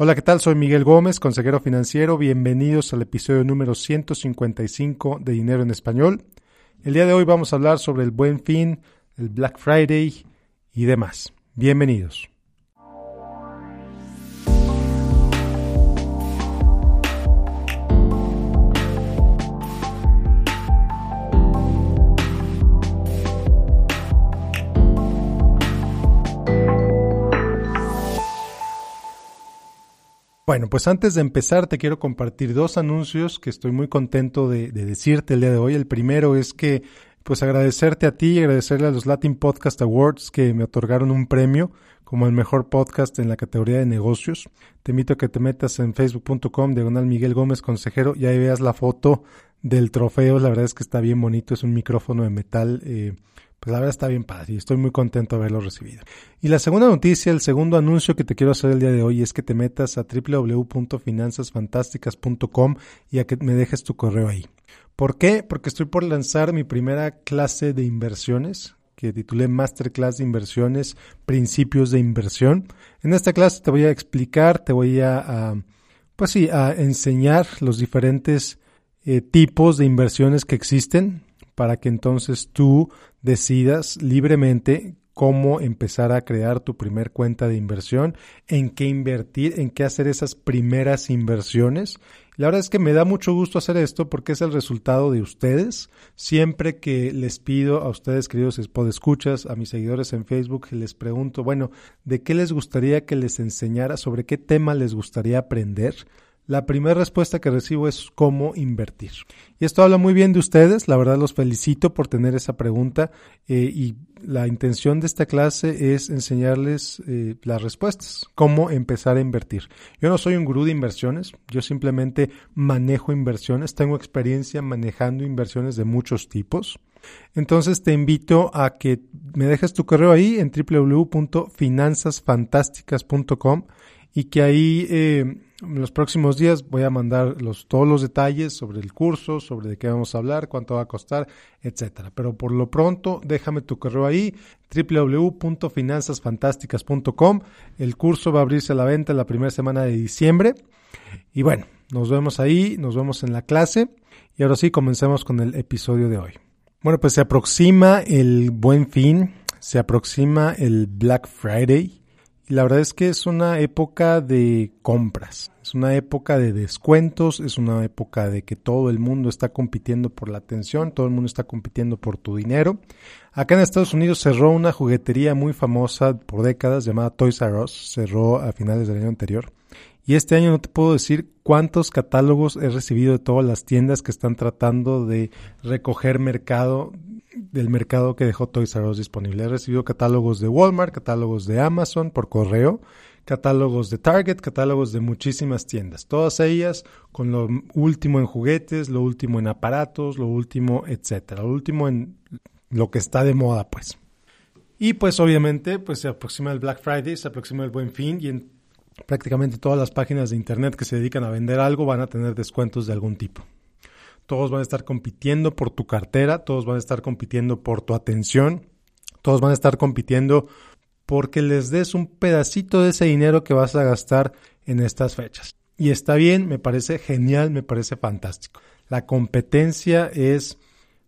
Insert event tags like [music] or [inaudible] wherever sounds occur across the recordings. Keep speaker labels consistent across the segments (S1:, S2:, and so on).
S1: Hola, ¿qué tal? Soy Miguel Gómez, consejero financiero. Bienvenidos al episodio número 155 de Dinero en Español. El día de hoy vamos a hablar sobre el buen fin, el Black Friday y demás. Bienvenidos. Bueno, pues antes de empezar te quiero compartir dos anuncios que estoy muy contento de, decirte el día de hoy. El primero es que pues agradecerte a ti y agradecerle a los Latin Podcast Awards que me otorgaron un premio como el mejor podcast en la categoría de negocios. Te invito a que te metas en facebook.com diagonal Miguel Gómez Consejero y ahí veas la foto del trofeo. La verdad es que está bien bonito, es un micrófono de metal. Eh, pues la verdad está bien padre y estoy muy contento de haberlo recibido. Y la segunda noticia, el segundo anuncio que te quiero hacer el día de hoy es que te metas a www.finanzasfantásticas.com y a que me dejes tu correo ahí. ¿Por qué? Porque estoy por lanzar mi primera clase de inversiones que titulé Masterclass de Inversiones, Principios de Inversión. En esta clase te voy a explicar, te voy a, pues sí, a enseñar los diferentes eh, tipos de inversiones que existen para que entonces tú decidas libremente cómo empezar a crear tu primer cuenta de inversión, en qué invertir, en qué hacer esas primeras inversiones. La verdad es que me da mucho gusto hacer esto porque es el resultado de ustedes. Siempre que les pido a ustedes, queridos escuchas, a mis seguidores en Facebook, les pregunto, bueno, ¿de qué les gustaría que les enseñara? ¿Sobre qué tema les gustaría aprender? La primera respuesta que recibo es cómo invertir. Y esto habla muy bien de ustedes, la verdad los felicito por tener esa pregunta eh, y la intención de esta clase es enseñarles eh, las respuestas, cómo empezar a invertir. Yo no soy un gurú de inversiones, yo simplemente manejo inversiones, tengo experiencia manejando inversiones de muchos tipos. Entonces te invito a que me dejes tu correo ahí en www.finanzasfantásticas.com y que ahí eh, en los próximos días voy a mandar los, todos los detalles sobre el curso, sobre de qué vamos a hablar, cuánto va a costar, etcétera. Pero por lo pronto, déjame tu correo ahí, www.finanzasfantásticas.com. El curso va a abrirse a la venta la primera semana de diciembre. Y bueno, nos vemos ahí, nos vemos en la clase. Y ahora sí, comencemos con el episodio de hoy. Bueno, pues se aproxima el buen fin, se aproxima el Black Friday. La verdad es que es una época de compras, es una época de descuentos, es una época de que todo el mundo está compitiendo por la atención, todo el mundo está compitiendo por tu dinero. Acá en Estados Unidos cerró una juguetería muy famosa por décadas llamada Toys R Us, cerró a finales del año anterior. Y este año no te puedo decir cuántos catálogos he recibido de todas las tiendas que están tratando de recoger mercado del mercado que dejó Toys R Us disponible. He recibido catálogos de Walmart, catálogos de Amazon por correo, catálogos de Target, catálogos de muchísimas tiendas. Todas ellas con lo último en juguetes, lo último en aparatos, lo último, etcétera. Lo último en lo que está de moda, pues. Y pues obviamente, pues se aproxima el Black Friday, se aproxima el Buen Fin y en prácticamente todas las páginas de internet que se dedican a vender algo van a tener descuentos de algún tipo. Todos van a estar compitiendo por tu cartera, todos van a estar compitiendo por tu atención, todos van a estar compitiendo porque les des un pedacito de ese dinero que vas a gastar en estas fechas. Y está bien, me parece genial, me parece fantástico. La competencia es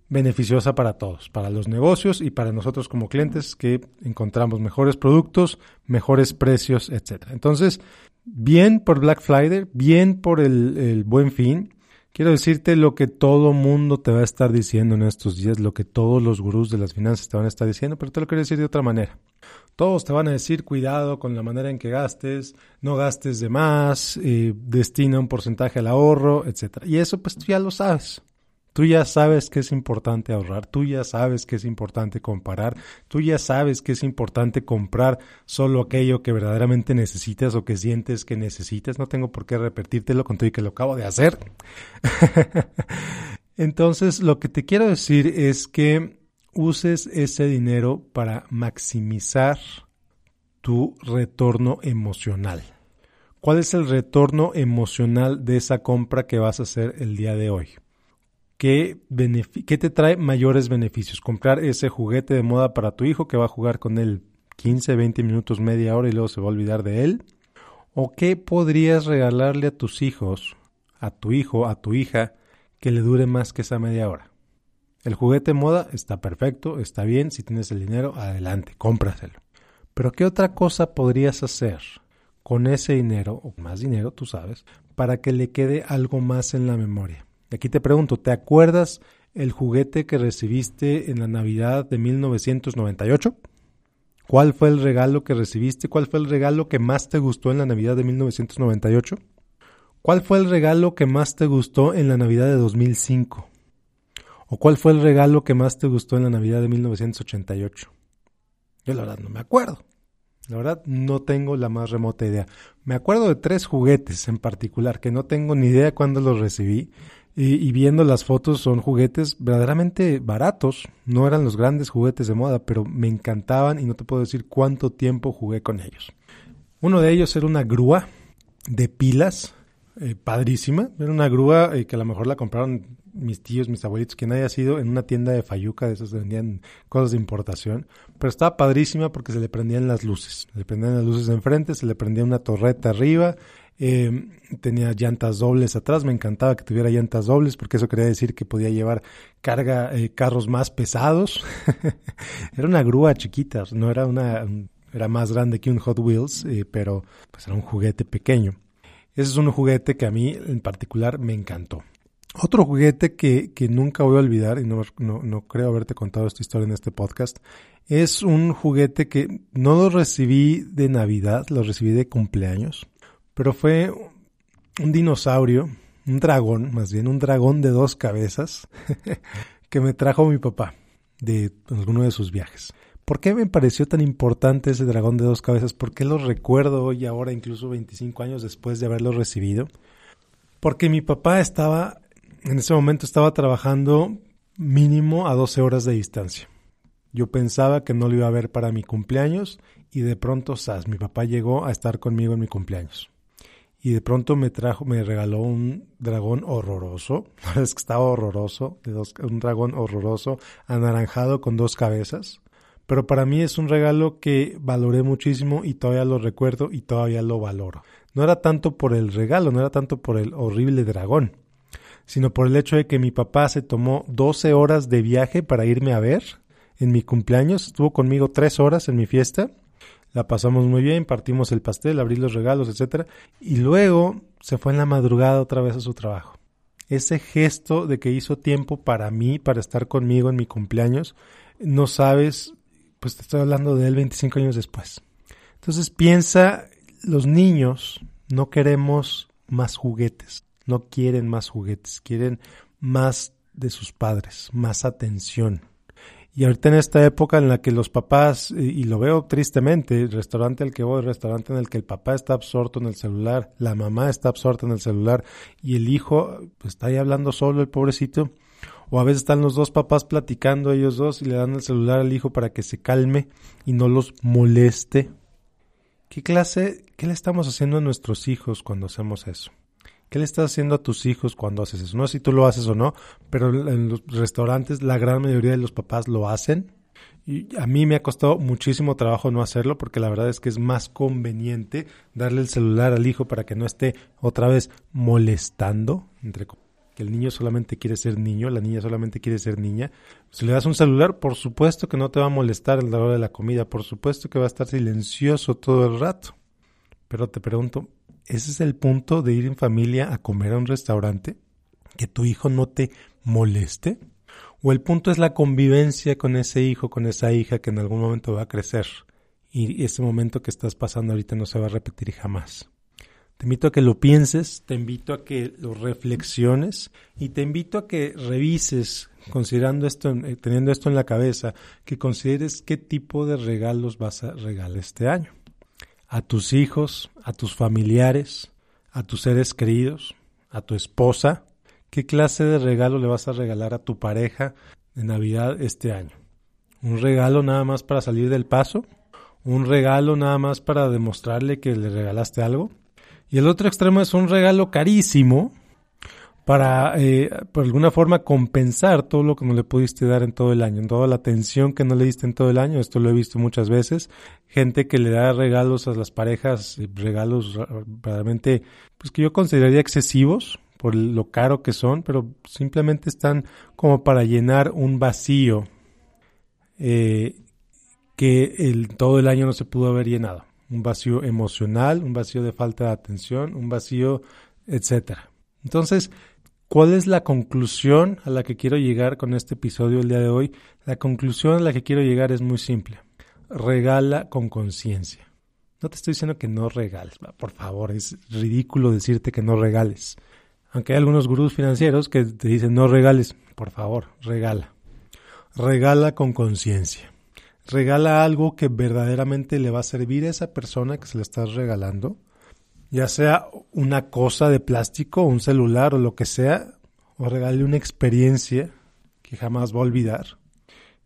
S1: beneficiosa para todos, para los negocios y para nosotros como clientes que encontramos mejores productos, mejores precios, etc. Entonces, bien por Black Friday, bien por el, buen fin. Quiero decirte lo que todo mundo te va a estar diciendo en estos días, lo que todos los gurús de las finanzas te van a estar diciendo, pero te lo quiero decir de otra manera. Todos te van a decir cuidado con la manera en que gastes, no gastes de más, eh, destina un porcentaje al ahorro, etc. Y eso pues tú ya lo sabes. Tú ya sabes que es importante ahorrar, tú ya sabes que es importante comparar, tú ya sabes que es importante comprar solo aquello que verdaderamente necesitas o que sientes que necesitas. No tengo por qué repetírtelo con todo y que lo acabo de hacer. [laughs] Entonces, lo que te quiero decir es que uses ese dinero para maximizar tu retorno emocional. ¿Cuál es el retorno emocional de esa compra que vas a hacer el día de hoy? ¿Qué, te trae mayores beneficios? Comprar ese juguete de moda para tu hijo que va a jugar con él 15, 20 minutos, media hora y luego se va a olvidar de él. ¿O qué podrías regalarle a tus hijos, a tu hijo, a tu hija, que le dure más que esa media hora? El juguete moda está perfecto, está bien, si tienes el dinero, adelante, cómpraselo. Pero ¿qué otra cosa podrías hacer con ese dinero, o más dinero, tú sabes, para que le quede algo más en la memoria? Y aquí te pregunto, ¿te acuerdas el juguete que recibiste en la Navidad de 1998? ¿Cuál fue el regalo que recibiste? ¿Cuál fue el regalo que más te gustó en la Navidad de 1998? ¿Cuál fue el regalo que más te gustó en la Navidad de 2005? ¿O cuál fue el regalo que más te gustó en la Navidad de 1988? Yo la verdad no me acuerdo. La verdad no tengo la más remota idea. Me acuerdo de tres juguetes en particular que no tengo ni idea cuándo los recibí y, viendo las fotos son juguetes verdaderamente baratos. No eran los grandes juguetes de moda, pero me encantaban y no te puedo decir cuánto tiempo jugué con ellos. Uno de ellos era una grúa de pilas, eh, padrísima. Era una grúa eh, que a lo mejor la compraron mis tíos, mis abuelitos, quien haya sido en una tienda de Fayuca, de esas que vendían cosas de importación. Pero estaba padrísima porque se le prendían las luces. Se le prendían las luces enfrente, se le prendía una torreta arriba eh, tenía llantas dobles atrás, me encantaba que tuviera llantas dobles porque eso quería decir que podía llevar carga, eh, carros más pesados. [laughs] era una grúa chiquita, no era una, era más grande que un Hot Wheels, eh, pero pues era un juguete pequeño. Ese es un juguete que a mí en particular me encantó. Otro juguete que, que nunca voy a olvidar, y no, no, no, creo haberte contado esta historia en este podcast, es un juguete que no lo recibí de Navidad, lo recibí de cumpleaños pero fue un dinosaurio, un dragón, más bien un dragón de dos cabezas, [laughs] que me trajo mi papá de alguno de sus viajes. ¿Por qué me pareció tan importante ese dragón de dos cabezas? ¿Por qué lo recuerdo hoy, ahora, incluso 25 años después de haberlo recibido? Porque mi papá estaba, en ese momento estaba trabajando mínimo a 12 horas de distancia. Yo pensaba que no lo iba a ver para mi cumpleaños y de pronto, sas, mi papá llegó a estar conmigo en mi cumpleaños y de pronto me trajo, me regaló un dragón horroroso, [laughs] es que estaba horroroso, un dragón horroroso, anaranjado con dos cabezas, pero para mí es un regalo que valoré muchísimo y todavía lo recuerdo y todavía lo valoro. No era tanto por el regalo, no era tanto por el horrible dragón, sino por el hecho de que mi papá se tomó 12 horas de viaje para irme a ver en mi cumpleaños, estuvo conmigo tres horas en mi fiesta la pasamos muy bien, partimos el pastel, abrí los regalos, etcétera, y luego se fue en la madrugada otra vez a su trabajo. Ese gesto de que hizo tiempo para mí, para estar conmigo en mi cumpleaños, no sabes, pues te estoy hablando de él 25 años después. Entonces piensa, los niños no queremos más juguetes, no quieren más juguetes, quieren más de sus padres, más atención. Y ahorita en esta época en la que los papás, y, lo veo tristemente, el restaurante al que voy, el restaurante en el que el papá está absorto en el celular, la mamá está absorta en el celular y el hijo pues, está ahí hablando solo, el pobrecito. O a veces están los dos papás platicando ellos dos y le dan el celular al hijo para que se calme y no los moleste. ¿Qué clase, qué le estamos haciendo a nuestros hijos cuando hacemos eso? ¿Qué le estás haciendo a tus hijos cuando haces eso? No sé si tú lo haces o no, pero en los restaurantes la gran mayoría de los papás lo hacen. Y a mí me ha costado muchísimo trabajo no hacerlo porque la verdad es que es más conveniente darle el celular al hijo para que no esté otra vez molestando, entre que el niño solamente quiere ser niño, la niña solamente quiere ser niña. Si le das un celular, por supuesto que no te va a molestar el la de la comida, por supuesto que va a estar silencioso todo el rato. Pero te pregunto, ese es el punto de ir en familia a comer a un restaurante, que tu hijo no te moleste. O el punto es la convivencia con ese hijo, con esa hija que en algún momento va a crecer. Y ese momento que estás pasando ahorita no se va a repetir jamás. Te invito a que lo pienses, te invito a que lo reflexiones y te invito a que revises, considerando esto, eh, teniendo esto en la cabeza, que consideres qué tipo de regalos vas a regalar este año a tus hijos, a tus familiares, a tus seres queridos, a tu esposa? ¿Qué clase de regalo le vas a regalar a tu pareja de Navidad este año? ¿Un regalo nada más para salir del paso? ¿Un regalo nada más para demostrarle que le regalaste algo? Y el otro extremo es un regalo carísimo para, eh, por alguna forma, compensar todo lo que no le pudiste dar en todo el año, toda la atención que no le diste en todo el año. Esto lo he visto muchas veces. Gente que le da regalos a las parejas, eh, regalos realmente, pues que yo consideraría excesivos por lo caro que son, pero simplemente están como para llenar un vacío eh, que todo el año no se pudo haber llenado. Un vacío emocional, un vacío de falta de atención, un vacío, etcétera. Entonces, ¿Cuál es la conclusión a la que quiero llegar con este episodio el día de hoy? La conclusión a la que quiero llegar es muy simple. Regala con conciencia. No te estoy diciendo que no regales, por favor, es ridículo decirte que no regales. Aunque hay algunos gurús financieros que te dicen no regales, por favor, regala. Regala con conciencia. Regala algo que verdaderamente le va a servir a esa persona que se le estás regalando ya sea una cosa de plástico, un celular o lo que sea, o regale una experiencia que jamás va a olvidar.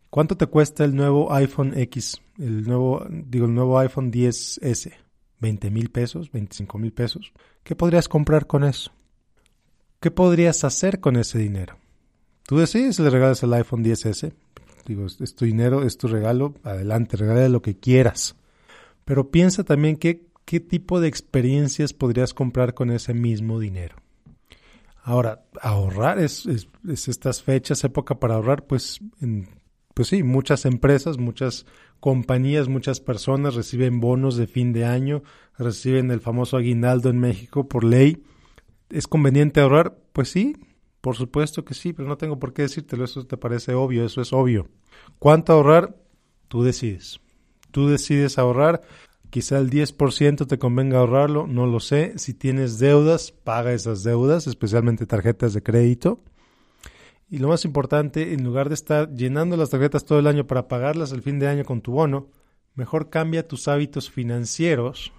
S1: ¿Cuánto te cuesta el nuevo iPhone X? El nuevo, digo, el nuevo iPhone 10S. ¿20 mil pesos? ¿25 mil pesos? ¿Qué podrías comprar con eso? ¿Qué podrías hacer con ese dinero? Tú decides si le regalas el iPhone 10S. Digo, es tu dinero, es tu regalo. Adelante, regala lo que quieras. Pero piensa también que ¿qué tipo de experiencias podrías comprar con ese mismo dinero? Ahora, ahorrar es, estas fechas, época para ahorrar, pues, pues sí, muchas empresas, muchas compañías, muchas personas reciben bonos de fin de año, reciben el famoso aguinaldo en México por ley. ¿Es conveniente ahorrar? Pues sí, por supuesto que sí, pero no tengo por qué decírtelo, eso te parece obvio, eso es obvio. ¿Cuánto ahorrar? Tú decides. Tú decides ahorrar Quizá el 10% te convenga ahorrarlo, no lo sé. Si tienes deudas, paga esas deudas, especialmente tarjetas de crédito. Y lo más importante, en lugar de estar llenando las tarjetas todo el año para pagarlas el fin de año con tu bono, mejor cambia tus hábitos financieros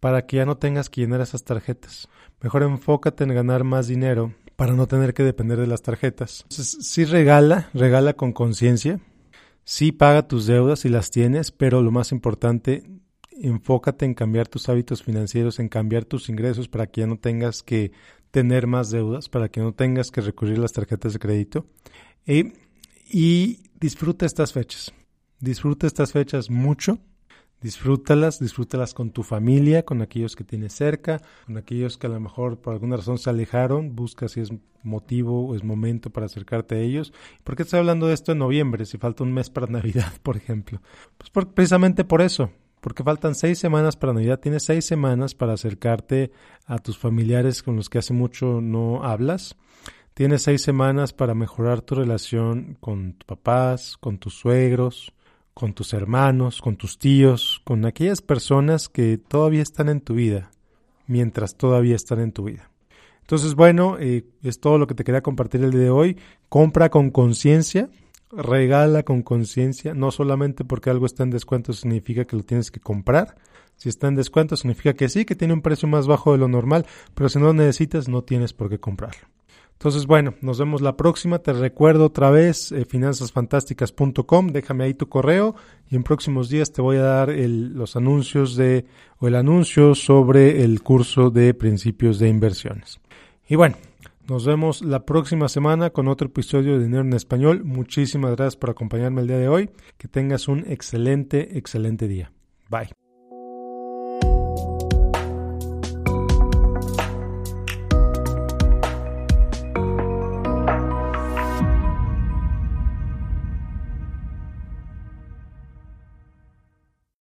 S1: para que ya no tengas que llenar esas tarjetas. Mejor enfócate en ganar más dinero para no tener que depender de las tarjetas. Entonces, sí regala, regala con conciencia. Sí paga tus deudas si las tienes, pero lo más importante, enfócate en cambiar tus hábitos financieros, en cambiar tus ingresos para que ya no tengas que tener más deudas, para que no tengas que recurrir a las tarjetas de crédito. Eh, y disfruta estas fechas. Disfruta estas fechas mucho. Disfrútalas, disfrútalas con tu familia, con aquellos que tienes cerca, con aquellos que a lo mejor por alguna razón se alejaron. Busca si es motivo o es momento para acercarte a ellos. ¿Por qué estoy hablando de esto en noviembre, si falta un mes para [laughs] Navidad, por ejemplo? Pues precisamente por eso, porque faltan seis semanas para Navidad. Tienes seis semanas para acercarte a tus familiares con los que hace mucho no hablas. Tienes seis semanas para mejorar tu relación con tus papás, con tus suegros, con tus hermanos, con tus tíos, con aquellas personas que todavía están en tu vida, mientras todavía están en tu vida. Entonces, bueno, eh, es todo lo que te quería compartir el día de hoy. Compra con conciencia, regala con conciencia, no solamente porque algo está en descuento significa que lo tienes que comprar. Si está en descuento significa que sí, que tiene un precio más bajo de lo normal, pero si no lo necesitas no tienes por qué comprarlo. Entonces, bueno, nos vemos la próxima. Te recuerdo otra vez eh, finanzasfantásticas.com. Déjame ahí tu correo y en próximos días te voy a dar los anuncios de o el anuncio sobre el curso de principios de inversiones. Y bueno, nos vemos la próxima semana con otro episodio de Dinero en Español. Muchísimas gracias por acompañarme el día de hoy. Que tengas un excelente, excelente día. Bye.